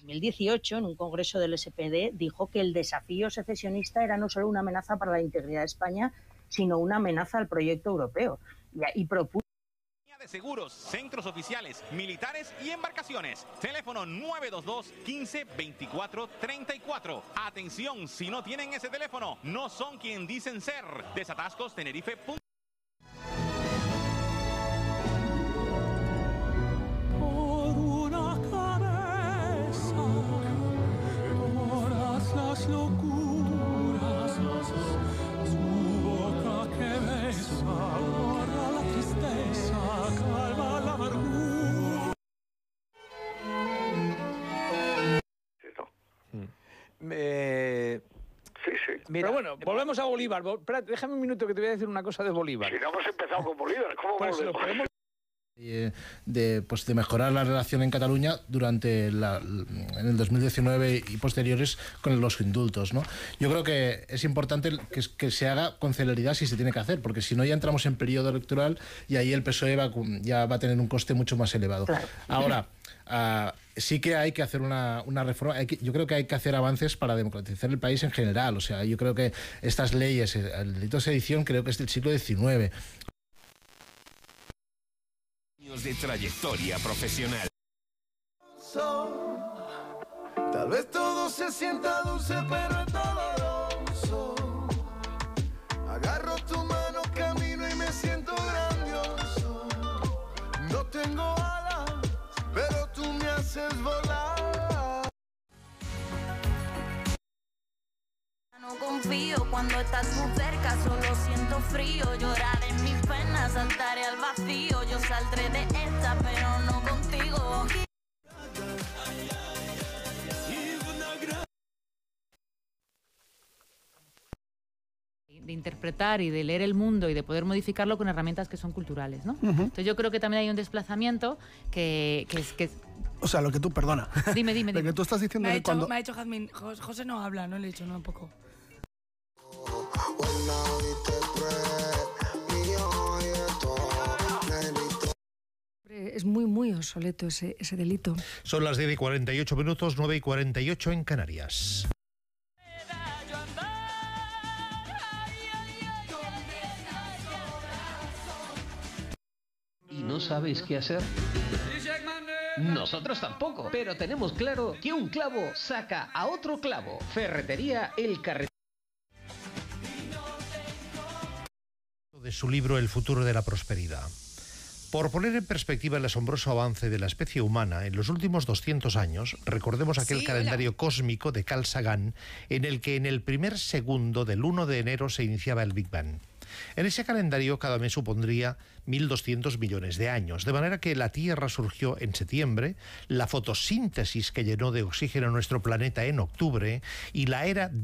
2018, en un congreso del SPD, dijo que el desafío secesionista era no solo una amenaza para la integridad de España, sino una amenaza al proyecto europeo. Y, y propuso de seguros, centros oficiales, militares y embarcaciones. Teléfono 922 15 24 34. Atención, si no tienen ese teléfono, no son quien dicen ser. Desatascos Tenerife. Eh, Sí, sí. Pero bueno, volvemos a Bolívar. Espera, déjame un minuto que te voy a decir una cosa de Bolívar. Si no hemos empezado con Bolívar, ¿cómo Pues lo volvemos? podemos- de, pues, de mejorar la relación en Cataluña durante la, en el 2019 y posteriores con los indultos. ¿no? Yo creo que es importante que, que se haga con celeridad si se tiene que hacer, porque si no ya entramos en periodo electoral y ahí el PSOE va, ya va a tener un coste mucho más elevado. Ahora, ah, sí que hay que hacer una, una reforma, hay que- yo creo que hay que hacer avances para democratizar el país en general. O sea, yo creo que estas leyes, eh, el delito de sedición creo que es del siglo XIX. Años de trayectoria profesional. Tal vez todo se sienta dulce, pero es doloroso. Agarro tu mano, camino y me siento grandioso. No tengo alas, pero tú me haces volar. Confío cuando estás muy cerca, solo siento frío. Llorar en mis penas, saltaré al vacío. Yo saldré de esta, pero no contigo. de interpretar y de leer el mundo y de poder modificarlo con herramientas que son culturales, ¿no? Entonces yo creo que también hay un desplazamiento que, que es... Que O sea, lo que tú, perdona. Dime, dime, Lo dime. que tú estás diciendo Me ha, que dicho, cuando... me ha dicho Jazmín, "Jos- José no habla, no le he dicho, no, un poco. Es muy, muy obsoleto ese, ese delito. Son las 10 y 48 minutos, 9 y 48 en Canarias. ¿Y no sabéis qué hacer? Nosotros tampoco, pero tenemos claro que un clavo saca a otro clavo. Ferretería El Carretero. De su libro El futuro de la prosperidad. Por poner en perspectiva el asombroso avance de la especie humana en los últimos 200 años, recordemos aquel Sí, calendario cósmico de Carl Sagan en el que en el primer segundo del 1 de enero se iniciaba el Big Bang. En ese calendario cada mes supondría 1.200 millones de años, de manera que la Tierra surgió en septiembre, la fotosíntesis que llenó de oxígeno nuestro planeta en octubre y la era del